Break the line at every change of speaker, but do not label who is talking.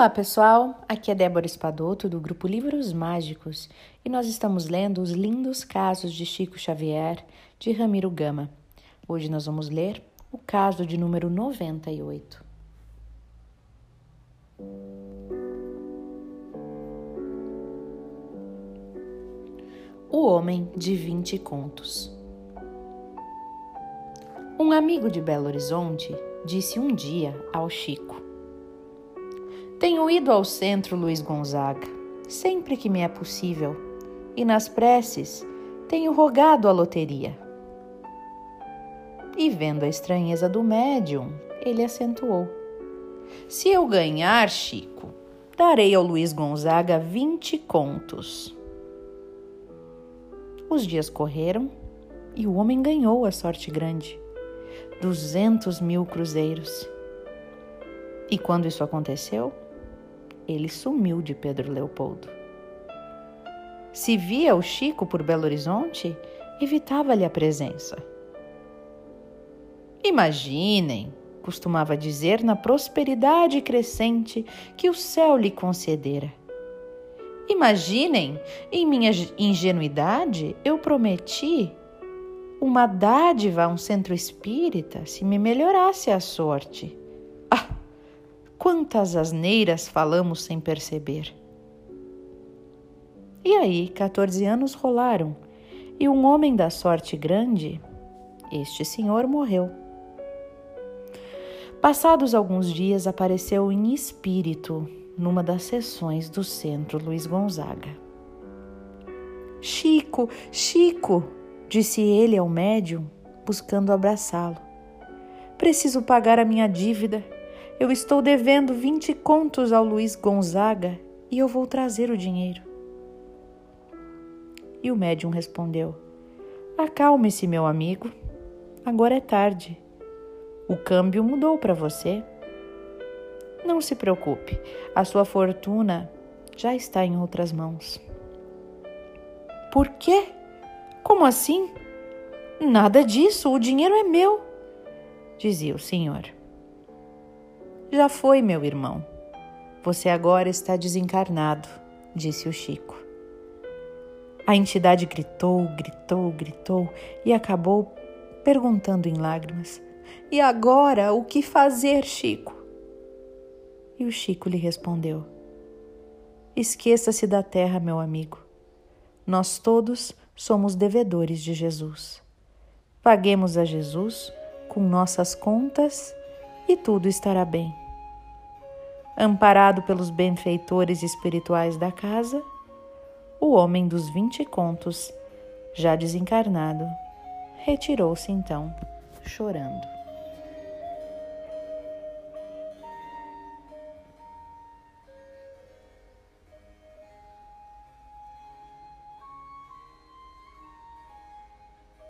Olá pessoal, aqui é Débora Espadoto do grupo Livros Mágicos e nós estamos lendo os lindos casos de Chico Xavier de Ramiro Gama. Hoje nós vamos ler o caso de número 98. O Homem de Vinte Contos Um amigo de Belo Horizonte disse um dia ao Chico: tenho ido ao centro Luiz Gonzaga, sempre que me é possível, e nas preces tenho rogado a loteria. E vendo a estranheza do médium, ele acentuou: Se eu ganhar, Chico, darei ao Luiz Gonzaga vinte contos. Os dias correram e o homem ganhou a sorte grande: duzentos mil cruzeiros. E quando isso aconteceu, ele sumiu de Pedro Leopoldo. Se via o Chico por Belo Horizonte, evitava-lhe a presença. Imaginem, costumava dizer na prosperidade crescente que o céu lhe concedera. Imaginem, em minha ingenuidade, eu prometi uma dádiva a um centro espírita se me melhorasse a sorte. Quantas asneiras falamos sem perceber. E aí, 14 anos rolaram e um homem da sorte grande, este senhor morreu. Passados alguns dias, apareceu em espírito numa das sessões do centro Luiz Gonzaga. Chico, Chico, disse ele ao médium, buscando abraçá-lo. Preciso pagar a minha dívida. Eu estou devendo 20 contos ao Luiz Gonzaga e eu vou trazer o dinheiro. E o médium respondeu: Acalme-se, meu amigo. Agora é tarde. O câmbio mudou para você. Não se preocupe, a sua fortuna já está em outras mãos. Por quê? Como assim? Nada disso, o dinheiro é meu, dizia o senhor. Já foi, meu irmão. Você agora está desencarnado, disse o Chico. A entidade gritou, gritou, gritou e acabou perguntando em lágrimas: E agora o que fazer, Chico? E o Chico lhe respondeu: Esqueça-se da terra, meu amigo. Nós todos somos devedores de Jesus. Paguemos a Jesus com nossas contas e tudo estará bem. Amparado pelos benfeitores espirituais da casa, o homem dos vinte contos, já desencarnado, retirou-se então, chorando.